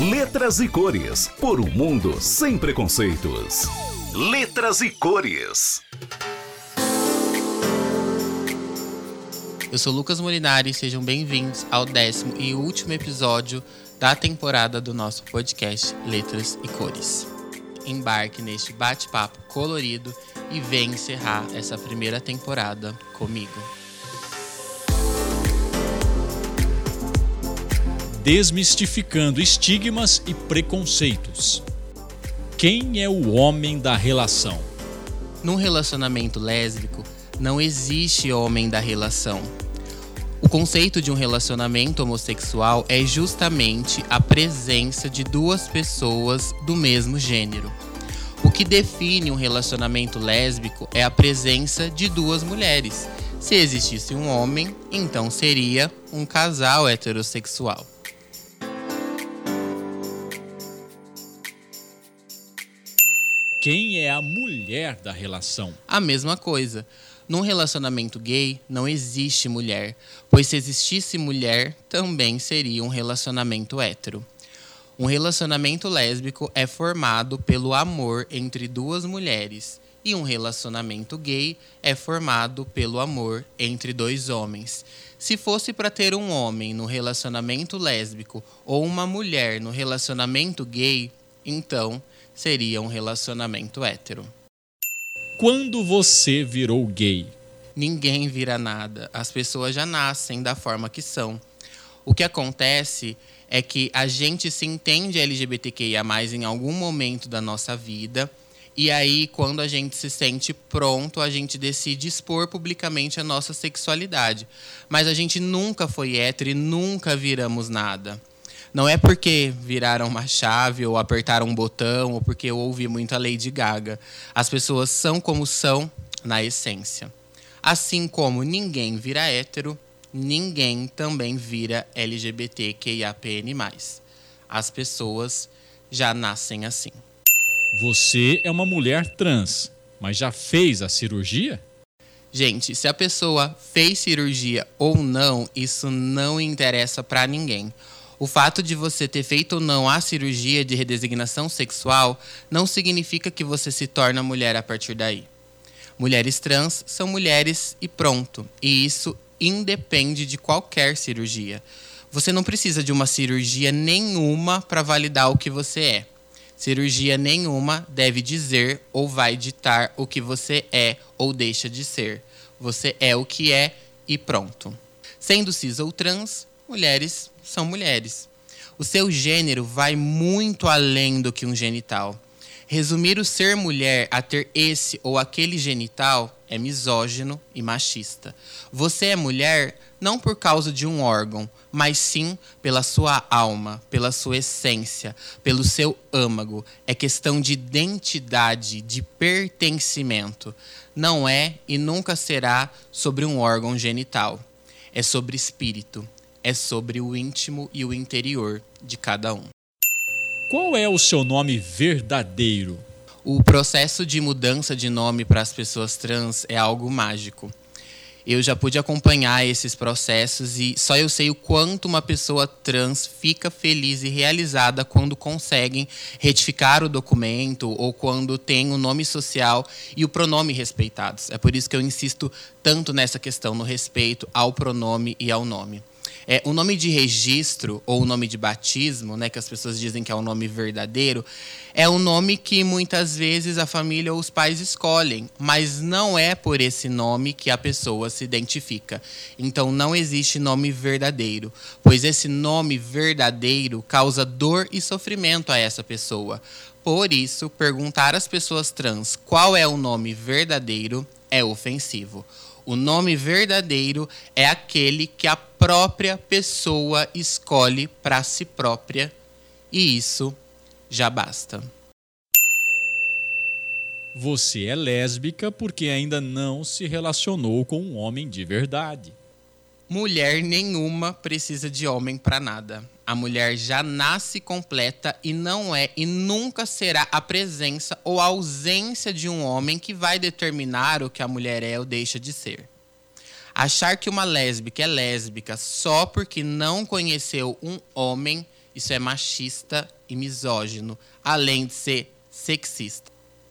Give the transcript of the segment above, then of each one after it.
Letras e cores. Por um mundo sem preconceitos. Letras e cores. Eu sou Lucas Molinari e sejam bem-vindos ao décimo e último episódio da temporada do nosso podcast Letras e Cores. Embarque neste bate-papo colorido e venha encerrar essa primeira temporada comigo. Desmistificando estigmas e preconceitos. Quem é o homem da relação? Num relacionamento lésbico, não existe homem da relação. O conceito de um relacionamento homossexual é justamente a presença de duas pessoas do mesmo gênero. O que define um relacionamento lésbico é a presença de duas mulheres. Se existisse um homem, então seria um casal heterossexual. Quem é a mulher da relação? A mesma coisa. Num relacionamento gay não existe mulher, pois se existisse mulher, também seria um relacionamento hétero. Um relacionamento lésbico é formado pelo amor entre duas mulheres, e um relacionamento gay é formado pelo amor entre dois homens. Se fosse para ter um homem no relacionamento lésbico ou uma mulher no relacionamento gay, então seria um relacionamento hétero. Quando você virou gay? Ninguém vira nada. As pessoas já nascem da forma que são. O que acontece é que a gente se entende LGBTQIA em algum momento da nossa vida. E aí, quando a gente se sente pronto, a gente decide expor publicamente a nossa sexualidade. Mas a gente nunca foi hétero e nunca viramos nada. Não é porque viraram uma chave ou apertaram um botão ou porque eu ouvi muito a Lady Gaga. As pessoas são como são na essência. Assim como ninguém vira hétero, ninguém também vira LGBTQIAPN+. As pessoas já nascem assim. Você é uma mulher trans, mas já fez a cirurgia? Gente, se a pessoa fez cirurgia ou não, isso não interessa para ninguém. O fato de você ter feito ou não a cirurgia de redesignação sexual não significa que você se torna mulher a partir daí. Mulheres trans são mulheres e pronto. E isso independe de qualquer cirurgia. Você não precisa de uma cirurgia nenhuma para validar o que você é. Cirurgia nenhuma deve dizer ou vai ditar o que você é ou deixa de ser. Você é o que é e pronto. Sendo cis ou trans, mulheres são mulheres. O seu gênero vai muito além do que um genital. Resumir o ser mulher a ter esse ou aquele genital é misógino e machista. Você é mulher não por causa de um órgão, mas sim pela sua alma, pela sua essência, pelo seu âmago. É questão de identidade, de pertencimento. Não é e nunca será sobre um órgão genital. É sobre espírito, é sobre o íntimo e o interior de cada um. Qual é o seu nome verdadeiro? O processo de mudança de nome para as pessoas trans é algo mágico. Eu já pude acompanhar esses processos e só eu sei o quanto uma pessoa trans fica feliz e realizada quando conseguem retificar o documento ou quando tem o nome social e o pronome respeitados. É por isso que eu insisto tanto nessa questão no respeito ao pronome e ao nome. É, o nome de registro ou o nome de batismo, né, que as pessoas dizem que é o nome verdadeiro, é um nome que muitas vezes a família ou os pais escolhem, mas não é por esse nome que a pessoa se identifica. Então não existe nome verdadeiro, pois esse nome verdadeiro causa dor e sofrimento a essa pessoa. Por isso, perguntar às pessoas trans qual é o nome verdadeiro é ofensivo. O nome verdadeiro é aquele que a própria pessoa escolhe para si própria, e isso já basta. Você é lésbica porque ainda não se relacionou com um homem de verdade. Mulher nenhuma precisa de homem para nada. A mulher já nasce completa e não é e nunca será a presença ou a ausência de um homem que vai determinar o que a mulher é ou deixa de ser. Achar que uma lésbica é lésbica só porque não conheceu um homem Isso é machista e misógino, além de ser sexista.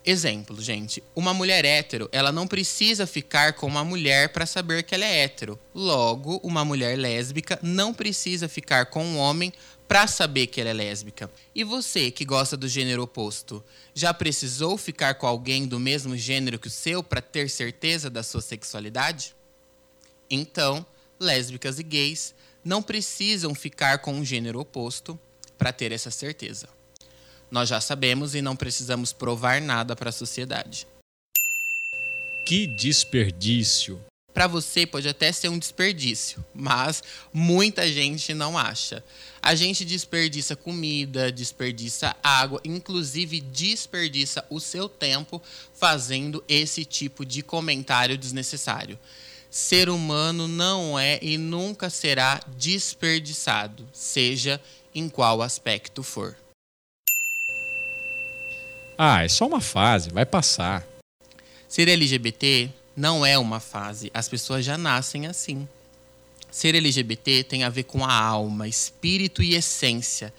Exemplo, gente. Uma mulher hétero, ela não precisa ficar com uma mulher para saber que ela é hétero. Logo, uma mulher lésbica não precisa ficar com um homem para saber que ela é lésbica. E você, que gosta do gênero oposto, já precisou ficar com alguém do mesmo gênero que o seu para ter certeza da sua sexualidade? Então, lésbicas e gays não precisam ficar com um gênero oposto para ter essa certeza. Nós já sabemos e não precisamos provar nada para a sociedade. Que desperdício! Para você pode até ser um desperdício, mas muita gente não acha. A gente desperdiça comida, desperdiça água, inclusive desperdiça o seu tempo fazendo esse tipo de comentário desnecessário. Ser humano não é e nunca será desperdiçado, seja em qual aspecto for. Ah, é só uma fase, vai passar. Ser LGBT não é uma fase, as pessoas já nascem assim. Ser LGBT tem a ver com a alma, espírito e essência,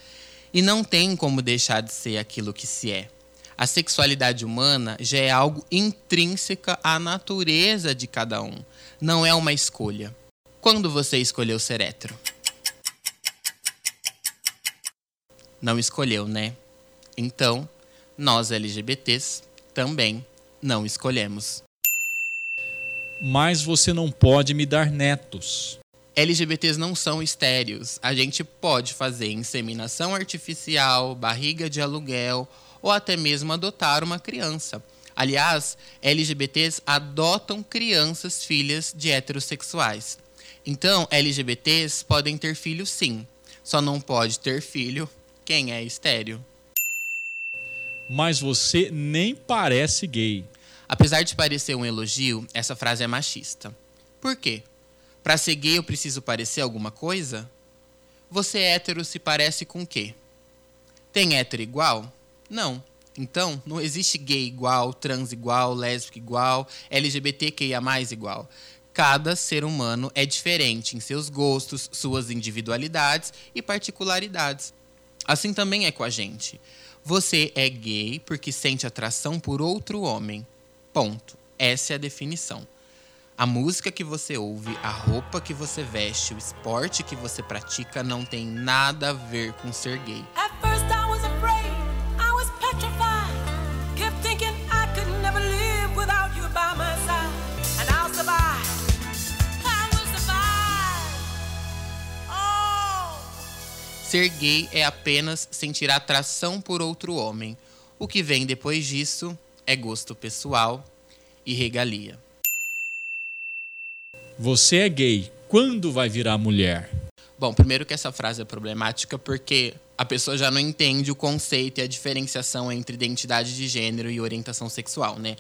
e não tem como deixar de ser aquilo que se é. A sexualidade humana já é algo intrínseca à natureza de cada um, não é uma escolha. Quando você escolheu ser hétero? Não escolheu, né? Então, nós LGBTs também não escolhemos. Mas você não pode me dar netos. LGBTs não são estéreos. A gente pode fazer inseminação artificial, barriga de aluguel ou até mesmo adotar uma criança. Aliás, LGBTs adotam crianças filhas de heterossexuais. Então, LGBTs podem ter filho sim, só não pode ter filho quem é estéreo mas você nem parece gay. Apesar de parecer um elogio, essa frase é machista. Por quê? Para ser gay eu preciso parecer alguma coisa? Você hétero se parece com quê? Tem hétero igual? Não. Então, não existe gay igual, trans igual, lésbico igual, LGBTQIA igual. Cada ser humano é diferente em seus gostos, suas individualidades e particularidades. Assim também é com a gente. Você é gay porque sente atração por outro homem. Ponto. Essa é a definição. A música que você ouve, a roupa que você veste, o esporte que você pratica não tem nada a ver com ser gay. Ser gay é apenas sentir atração por outro homem. O que vem depois disso é gosto pessoal e regalia. Você é gay. Quando vai virar mulher? Bom, primeiro que essa frase é problemática porque a pessoa já não entende o conceito e a diferenciação entre identidade de gênero e orientação sexual, né?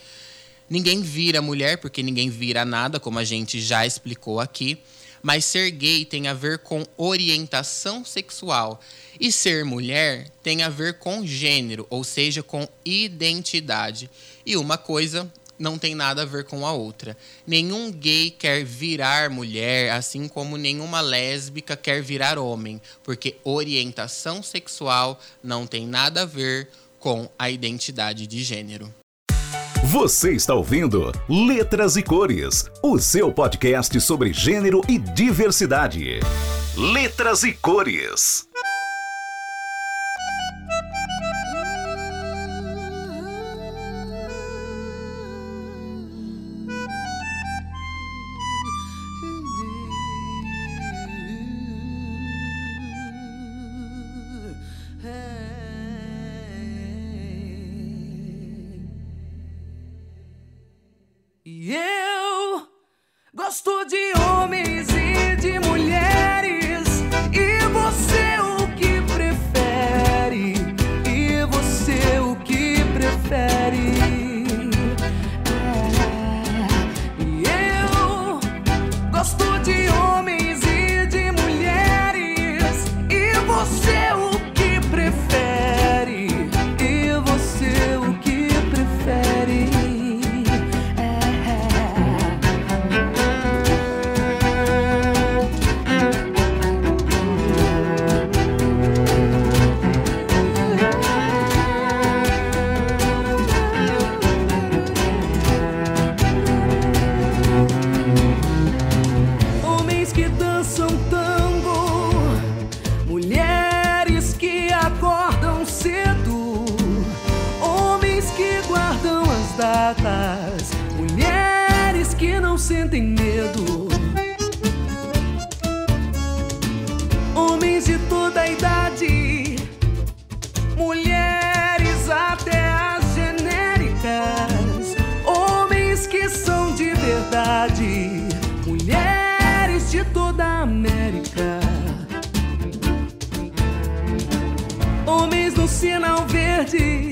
Ninguém vira mulher porque ninguém vira nada, como a gente já explicou aqui. Mas ser gay tem a ver com orientação sexual. E ser mulher tem a ver com gênero, ou seja, com identidade. E uma coisa não tem nada a ver com a outra. Nenhum gay quer virar mulher, assim como nenhuma lésbica quer virar homem, porque orientação sexual não tem nada a ver com a identidade de gênero. Você está ouvindo Letras e Cores, o seu podcast sobre gênero e diversidade. Letras e Cores. Gosto de homens sinal verde.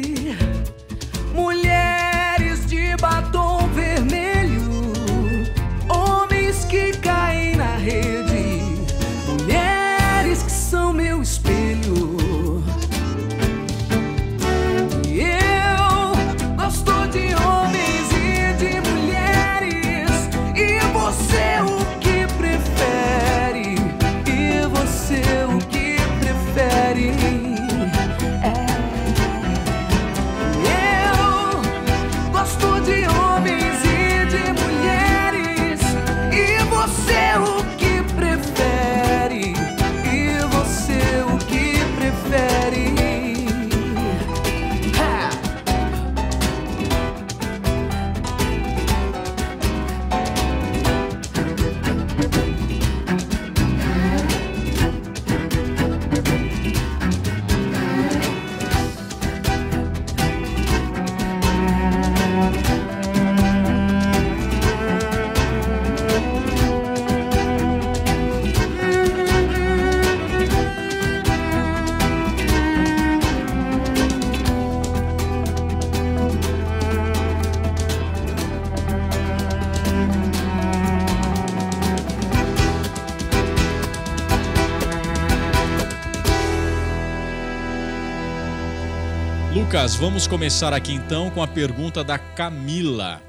Lucas, vamos começar aqui então com a pergunta da Camila.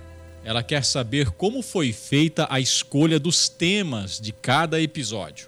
Ela quer saber como foi feita a escolha dos temas de cada episódio.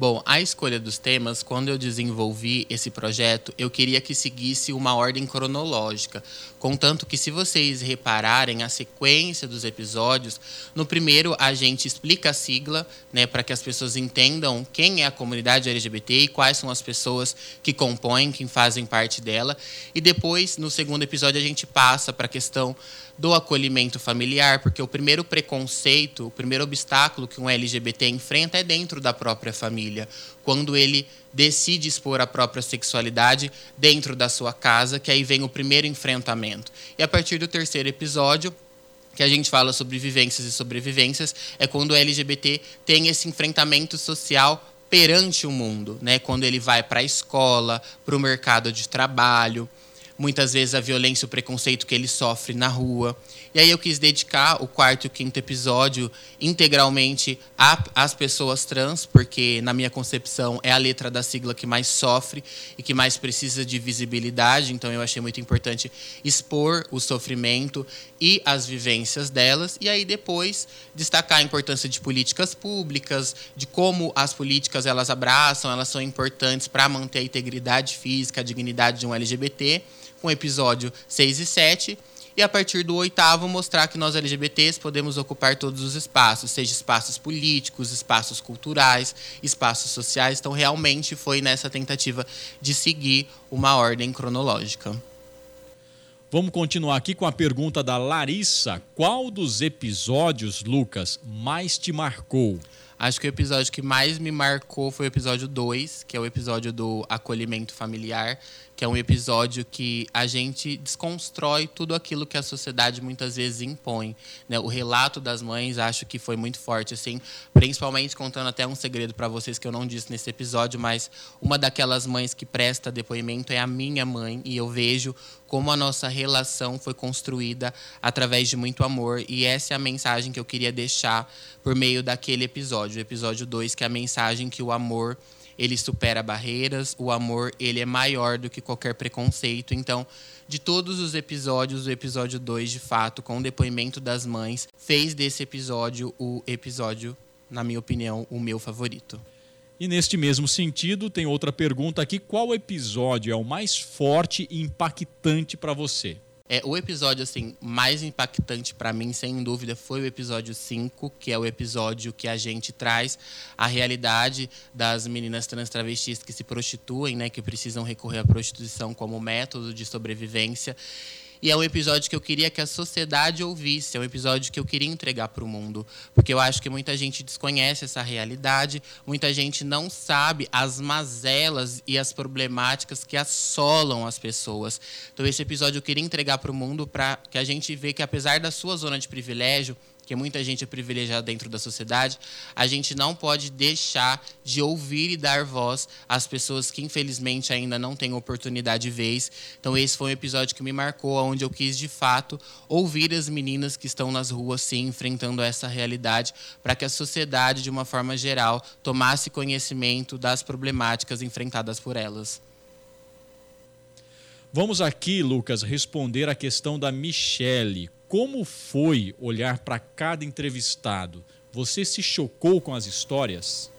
Bom, a escolha dos temas, quando eu desenvolvi esse projeto, eu queria que seguisse uma ordem cronológica. Contanto que, se vocês repararem a sequência dos episódios, no primeiro a gente explica a sigla, né, para que as pessoas entendam quem é a comunidade LGBT e quais são as pessoas que compõem, que fazem parte dela. E depois, no segundo episódio, a gente passa para a questão do acolhimento familiar, porque o primeiro preconceito, o primeiro obstáculo que um LGBT enfrenta é dentro da própria família, quando ele decide expor a própria sexualidade dentro da sua casa, que aí vem o primeiro enfrentamento. E a partir do terceiro episódio, que a gente fala sobre vivências e sobrevivências, é quando o LGBT tem esse enfrentamento social perante o mundo, né? Quando ele vai para a escola, para o mercado de trabalho, muitas vezes a violência o preconceito que ele sofre na rua. E aí eu quis dedicar o quarto e o quinto episódio integralmente às pessoas trans, porque na minha concepção é a letra da sigla que mais sofre e que mais precisa de visibilidade, então eu achei muito importante expor o sofrimento e as vivências delas. E aí depois destacar a importância de políticas públicas, de como as políticas elas abraçam, elas são importantes para manter a integridade física, a dignidade de um LGBT com episódio 6 e 7. E a partir do oitavo, mostrar que nós LGBTs podemos ocupar todos os espaços, seja espaços políticos, espaços culturais, espaços sociais. Então, realmente foi nessa tentativa de seguir uma ordem cronológica. Vamos continuar aqui com a pergunta da Larissa. Qual dos episódios, Lucas, mais te marcou? Acho que o episódio que mais me marcou foi o episódio 2, que é o episódio do acolhimento familiar, que é um episódio que a gente desconstrói tudo aquilo que a sociedade muitas vezes impõe. né? O relato das mães acho que foi muito forte, assim, principalmente contando até um segredo para vocês que eu não disse nesse episódio, mas uma daquelas mães que presta depoimento é a minha mãe, e eu vejo como a nossa relação foi construída através de muito amor. E essa é a mensagem que eu queria deixar por meio daquele episódio, o episódio 2, que é a mensagem que o amor ele supera barreiras, o amor ele é maior do que qualquer preconceito. Então, de todos os episódios, o episódio 2, de fato, com o depoimento das mães, fez desse episódio o episódio, na minha opinião, o meu favorito. E neste mesmo sentido, tem outra pergunta aqui: qual episódio é o mais forte e impactante para você? É, o episódio assim mais impactante para mim, sem dúvida, foi o episódio 5, que é o episódio que a gente traz a realidade das meninas trans travestis que se prostituem, né, que precisam recorrer à prostituição como método de sobrevivência. E é um episódio que eu queria que a sociedade ouvisse, é um episódio que eu queria entregar para o mundo, porque eu acho que muita gente desconhece essa realidade, muita gente não sabe as mazelas e as problemáticas que assolam as pessoas. Então esse episódio eu queria entregar para o mundo para que a gente vê que apesar da sua zona de privilégio, porque muita gente é privilegiada dentro da sociedade, a gente não pode deixar de ouvir e dar voz às pessoas que infelizmente ainda não têm oportunidade de vez. Então esse foi um episódio que me marcou, onde eu quis de fato ouvir as meninas que estão nas ruas sim enfrentando essa realidade, para que a sociedade de uma forma geral tomasse conhecimento das problemáticas enfrentadas por elas. Vamos aqui, Lucas, responder a questão da Michele. Como foi olhar para cada entrevistado? Você se chocou com as histórias?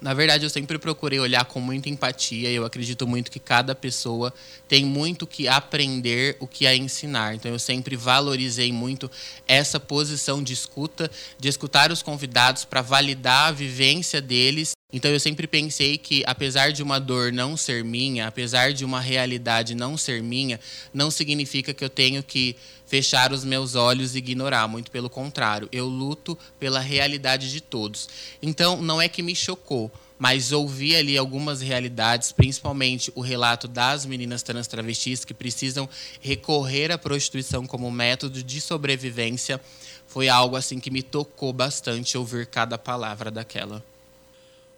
Na verdade, eu sempre procurei olhar com muita empatia. Eu acredito muito que cada pessoa tem muito que aprender, o que a ensinar. Então, eu sempre valorizei muito essa posição de escuta, de escutar os convidados para validar a vivência deles então eu sempre pensei que, apesar de uma dor não ser minha, apesar de uma realidade não ser minha, não significa que eu tenho que fechar os meus olhos e ignorar. Muito pelo contrário, eu luto pela realidade de todos. Então não é que me chocou, mas ouvi ali algumas realidades, principalmente o relato das meninas trans travestis que precisam recorrer à prostituição como método de sobrevivência. Foi algo assim que me tocou bastante ouvir cada palavra daquela.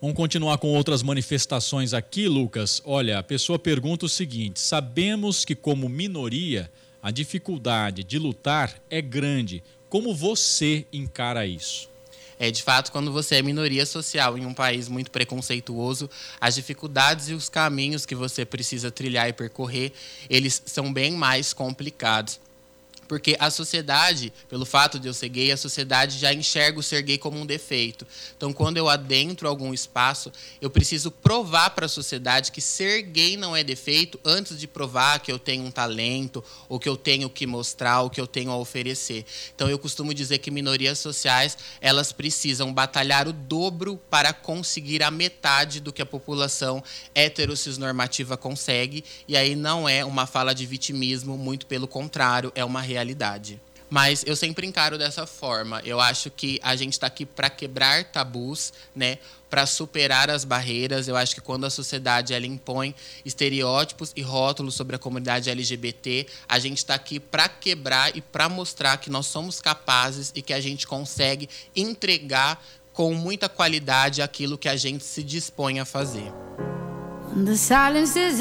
Vamos continuar com outras manifestações aqui, Lucas. Olha, a pessoa pergunta o seguinte: sabemos que, como minoria, a dificuldade de lutar é grande. Como você encara isso? É, de fato, quando você é minoria social em um país muito preconceituoso, as dificuldades e os caminhos que você precisa trilhar e percorrer, eles são bem mais complicados. Porque a sociedade, pelo fato de eu ser gay, a sociedade já enxerga o ser gay como um defeito. Então, quando eu adentro algum espaço, eu preciso provar para a sociedade que ser gay não é defeito antes de provar que eu tenho um talento, ou que eu tenho que mostrar, ou que eu tenho a oferecer. Então, eu costumo dizer que minorias sociais, elas precisam batalhar o dobro para conseguir a metade do que a população heterossexnormativa consegue. E aí não é uma fala de vitimismo, muito pelo contrário, é uma realidade realidade. Mas eu sempre encaro dessa forma. Eu acho que a gente está aqui para quebrar tabus, né? Para superar as barreiras. Eu acho que quando a sociedade ela impõe estereótipos e rótulos sobre a comunidade LGBT, a gente está aqui para quebrar e para mostrar que nós somos capazes e que a gente consegue entregar com muita qualidade aquilo que a gente se dispõe a fazer. The silence is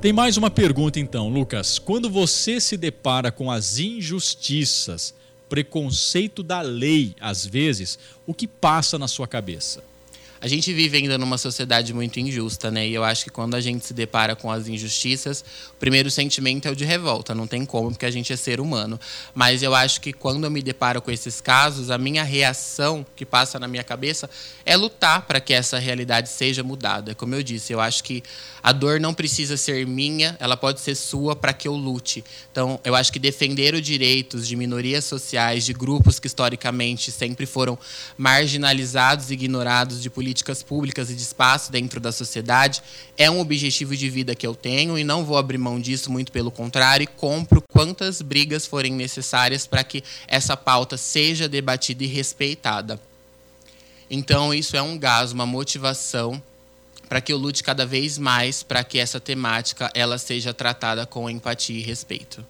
Tem mais uma pergunta então, Lucas. Quando você se depara com as injustiças, preconceito da lei, às vezes, o que passa na sua cabeça? A gente vive ainda numa sociedade muito injusta, né? E eu acho que quando a gente se depara com as injustiças, o primeiro sentimento é o de revolta. Não tem como, porque a gente é ser humano. Mas eu acho que quando eu me deparo com esses casos, a minha reação que passa na minha cabeça é lutar para que essa realidade seja mudada. Como eu disse, eu acho que a dor não precisa ser minha, ela pode ser sua para que eu lute. Então, eu acho que defender os direitos de minorias sociais, de grupos que historicamente sempre foram marginalizados ignorados de políticas públicas e de espaço dentro da sociedade é um objetivo de vida que eu tenho e não vou abrir mão disso, muito pelo contrário, e compro quantas brigas forem necessárias para que essa pauta seja debatida e respeitada. Então, isso é um gás, uma motivação para que eu lute cada vez mais para que essa temática ela seja tratada com empatia e respeito.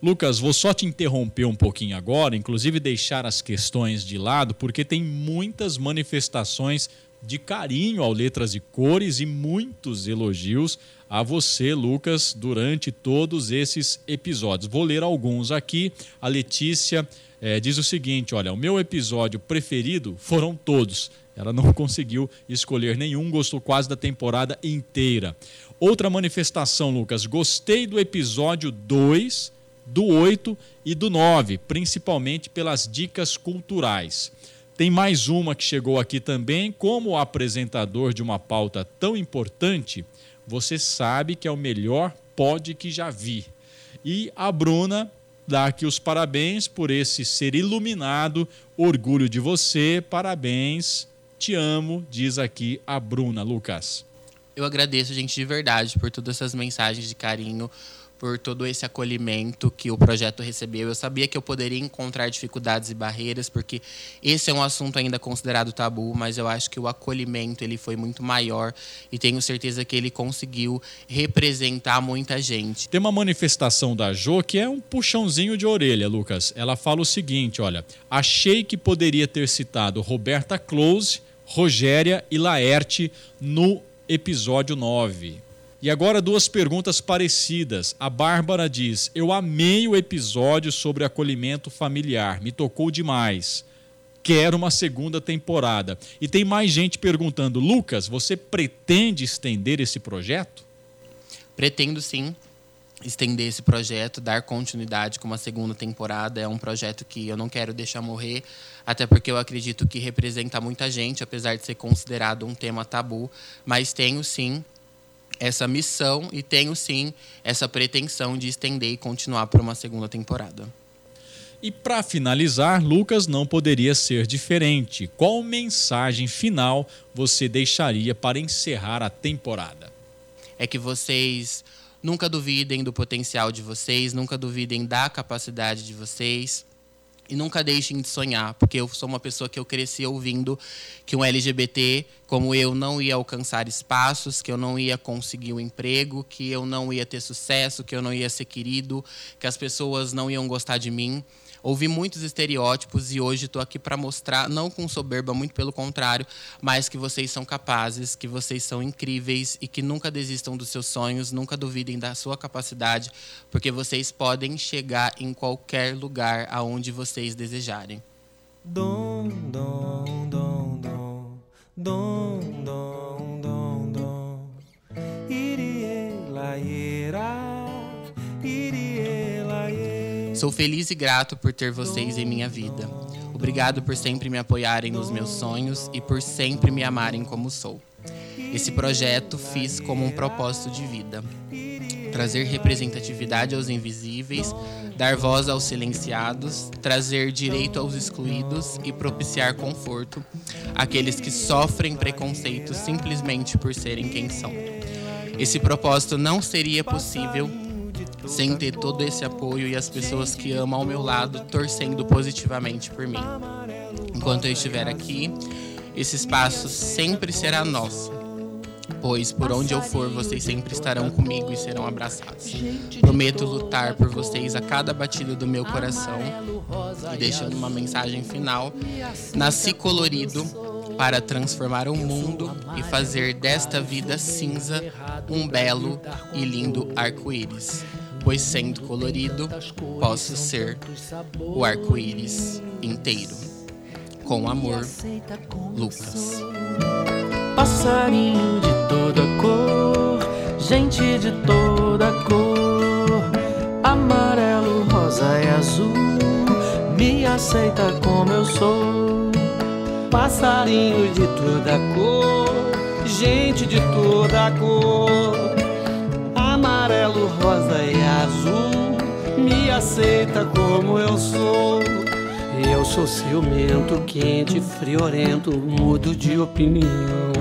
Lucas, vou só te interromper um pouquinho agora, inclusive deixar as questões de lado, porque tem muitas manifestações de carinho ao Letras e Cores e muitos elogios a você, Lucas, durante todos esses episódios. Vou ler alguns aqui. A Letícia é, diz o seguinte: olha, o meu episódio preferido foram todos. Ela não conseguiu escolher nenhum, gostou quase da temporada inteira. Outra manifestação, Lucas, gostei do episódio 2, do 8 e do 9, principalmente pelas dicas culturais. Tem mais uma que chegou aqui também, como apresentador de uma pauta tão importante, você sabe que é o melhor pod que já vi. E a Bruna dá aqui os parabéns por esse ser iluminado, orgulho de você, parabéns te amo, diz aqui a Bruna Lucas. Eu agradeço, gente, de verdade, por todas essas mensagens de carinho, por todo esse acolhimento que o projeto recebeu. Eu sabia que eu poderia encontrar dificuldades e barreiras, porque esse é um assunto ainda considerado tabu, mas eu acho que o acolhimento ele foi muito maior e tenho certeza que ele conseguiu representar muita gente. Tem uma manifestação da Jo que é um puxãozinho de orelha, Lucas. Ela fala o seguinte, olha: "Achei que poderia ter citado Roberta Close Rogéria e Laerte no episódio 9. E agora duas perguntas parecidas. A Bárbara diz: Eu amei o episódio sobre acolhimento familiar, me tocou demais. Quero uma segunda temporada. E tem mais gente perguntando: Lucas, você pretende estender esse projeto? Pretendo sim estender esse projeto, dar continuidade com uma segunda temporada. É um projeto que eu não quero deixar morrer, até porque eu acredito que representa muita gente, apesar de ser considerado um tema tabu. Mas tenho sim essa missão e tenho sim essa pretensão de estender e continuar por uma segunda temporada. E para finalizar, Lucas não poderia ser diferente. Qual mensagem final você deixaria para encerrar a temporada? É que vocês Nunca duvidem do potencial de vocês, nunca duvidem da capacidade de vocês. E nunca deixem de sonhar, porque eu sou uma pessoa que eu cresci ouvindo que um LGBT como eu não ia alcançar espaços, que eu não ia conseguir um emprego, que eu não ia ter sucesso, que eu não ia ser querido, que as pessoas não iam gostar de mim ouvi muitos estereótipos e hoje estou aqui para mostrar, não com soberba, muito pelo contrário, mas que vocês são capazes, que vocês são incríveis e que nunca desistam dos seus sonhos, nunca duvidem da sua capacidade, porque vocês podem chegar em qualquer lugar aonde vocês desejarem. Dom, dom, dom, dom, dom, dom, dom, dom. Sou feliz e grato por ter vocês em minha vida. Obrigado por sempre me apoiarem nos meus sonhos e por sempre me amarem como sou. Esse projeto fiz como um propósito de vida. Trazer representatividade aos invisíveis, dar voz aos silenciados, trazer direito aos excluídos e propiciar conforto àqueles que sofrem preconceito simplesmente por serem quem são. Esse propósito não seria possível sem ter todo esse apoio e as pessoas que amam ao meu lado torcendo positivamente por mim. Enquanto eu estiver aqui, esse espaço sempre será nosso, pois por onde eu for, vocês sempre estarão comigo e serão abraçados. Prometo lutar por vocês a cada batida do meu coração e deixando uma mensagem final. Nasci colorido para transformar o mundo e fazer desta vida cinza um belo e lindo arco-íris. Pois sendo colorido, posso ser o arco-íris inteiro. Com amor, Lucas. Passarinho de toda cor, gente de toda cor, amarelo, rosa e azul, me aceita como eu sou. Passarinho de toda cor, gente de toda cor, amarelo, rosa e azul, me aceita como eu sou. Eu sou ciumento, quente, friorento, mudo de opinião.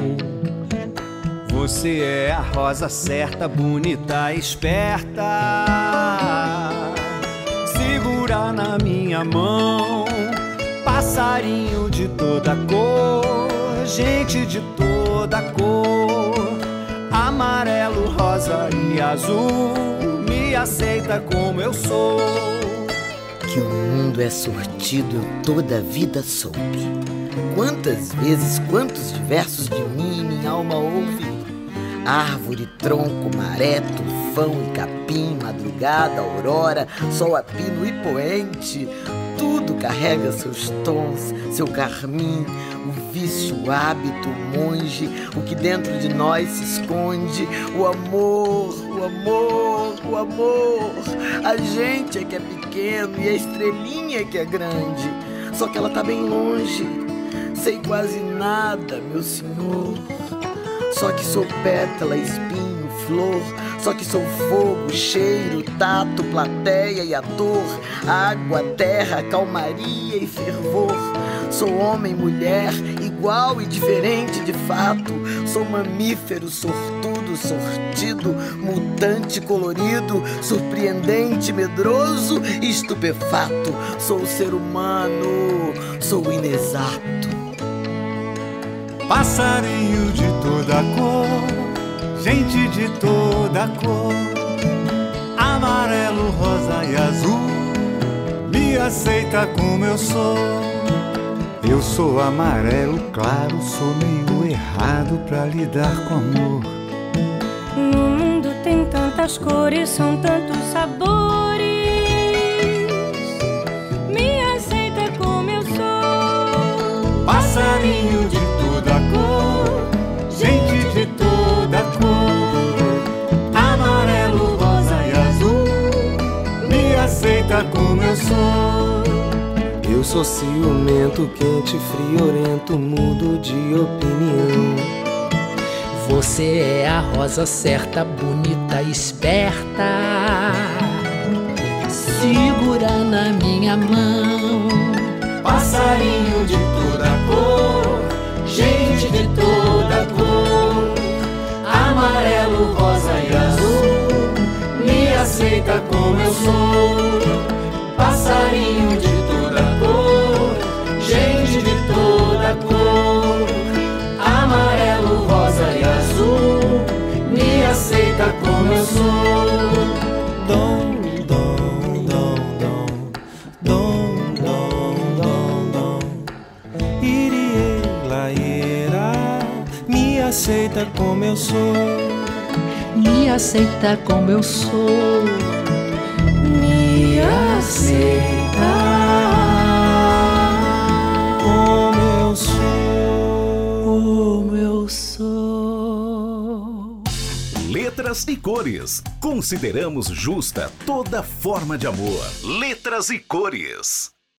Você é a rosa certa, bonita, esperta. Segura na minha mão, passarinho de toda cor, gente de toda cor, amarelo, rosa e azul, me aceita como eu sou. Que o mundo é sortido, eu toda a vida soube. Quantas vezes, quantos diversos de mim minha alma ouve? Árvore, tronco, maré, tufão e capim, madrugada, aurora, sol a pino e poente. Tudo carrega seus tons, seu carmim, o vício, o hábito, o monge, o que dentro de nós se esconde, o amor, o amor, o amor. A gente é que é pequeno e a estrelinha é que é grande, só que ela tá bem longe. Sei quase nada, meu senhor. Só que sou pétala, espinho, flor. Só que sou fogo, cheiro, tato, plateia e ator. Água, terra, calmaria e fervor. Sou homem, mulher, igual e diferente de fato. Sou mamífero, sortudo, sortido, mutante, colorido, surpreendente, medroso e estupefato. Sou ser humano, sou inexato. Passarinho de toda cor, gente de toda cor, amarelo, rosa e azul, me aceita como eu sou. Eu sou amarelo claro, sou meio errado pra lidar com amor. No mundo tem tantas cores, são tantos sabores. Sou ciumento, quente, friorento, mudo de opinião. Você é a rosa certa, bonita, esperta. Segura na minha mão. Passarinho de toda cor, aceita como eu sou. Me aceita como eu sou. Me aceita Como eu sou. como eu sou. Letras e cores. Consideramos justa toda forma de amor. Letras e cores.